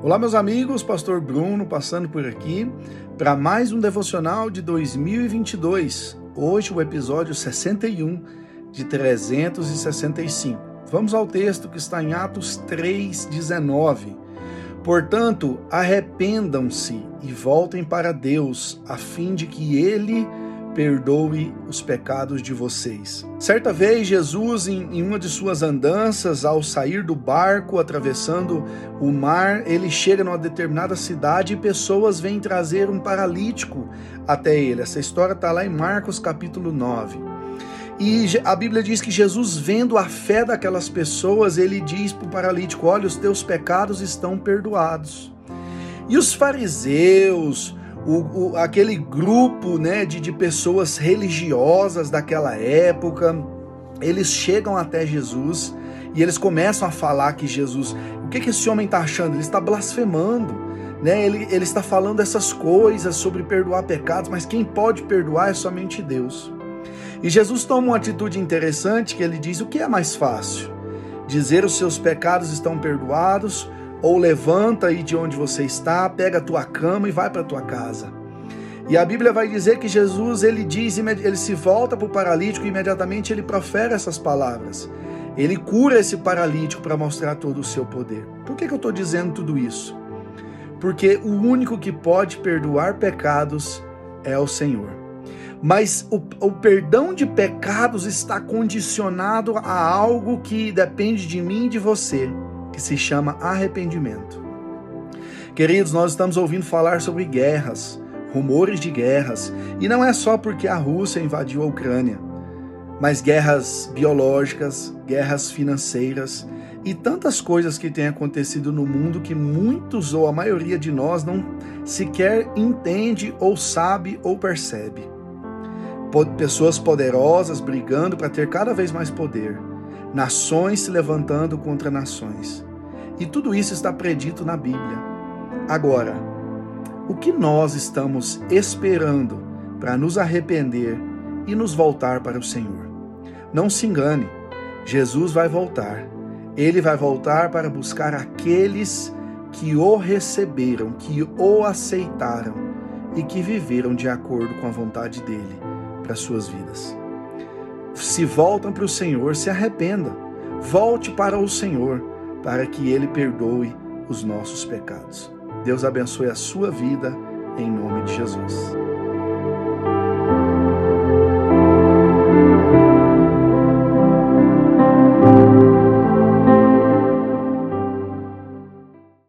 Olá, meus amigos, Pastor Bruno passando por aqui para mais um devocional de 2022. Hoje, o episódio 61 de 365. Vamos ao texto que está em Atos 3,19. Portanto, arrependam-se e voltem para Deus, a fim de que Ele perdoe os pecados de vocês. Certa vez, Jesus, em, uma de suas andanças, ao sair do barco, atravessando o mar, ele chega numa determinada cidade e pessoas vêm trazer um paralítico até ele. Essa história está lá em Marcos capítulo 9. E a Bíblia diz que Jesus, vendo a fé daquelas pessoas, ele diz para o paralítico: Olha, os teus pecados estão perdoados. E os fariseus, o, o, aquele grupo né, de, de pessoas religiosas daquela época, eles chegam até Jesus e eles começam a falar que Jesus. O que, que esse homem está achando? Ele está blasfemando. Né? Ele, ele está falando essas coisas sobre perdoar pecados, mas quem pode perdoar é somente Deus. E Jesus toma uma atitude interessante que ele diz: o que é mais fácil? Dizer os seus pecados estão perdoados ou levanta aí de onde você está, pega a tua cama e vai para a tua casa. E a Bíblia vai dizer que Jesus, ele diz, ele se volta para o paralítico e imediatamente ele profere essas palavras. Ele cura esse paralítico para mostrar todo o seu poder. Por que, que eu estou dizendo tudo isso? Porque o único que pode perdoar pecados é o Senhor. Mas o, o perdão de pecados está condicionado a algo que depende de mim e de você que se chama arrependimento. Queridos, nós estamos ouvindo falar sobre guerras, rumores de guerras, e não é só porque a Rússia invadiu a Ucrânia, mas guerras biológicas, guerras financeiras e tantas coisas que têm acontecido no mundo que muitos ou a maioria de nós não sequer entende ou sabe ou percebe. Pessoas poderosas brigando para ter cada vez mais poder, nações se levantando contra nações. E tudo isso está predito na Bíblia. Agora, o que nós estamos esperando para nos arrepender e nos voltar para o Senhor? Não se engane, Jesus vai voltar. Ele vai voltar para buscar aqueles que o receberam, que o aceitaram e que viveram de acordo com a vontade dele para suas vidas. Se voltam para o Senhor, se arrependa. Volte para o Senhor para que Ele perdoe os nossos pecados. Deus abençoe a sua vida, em nome de Jesus.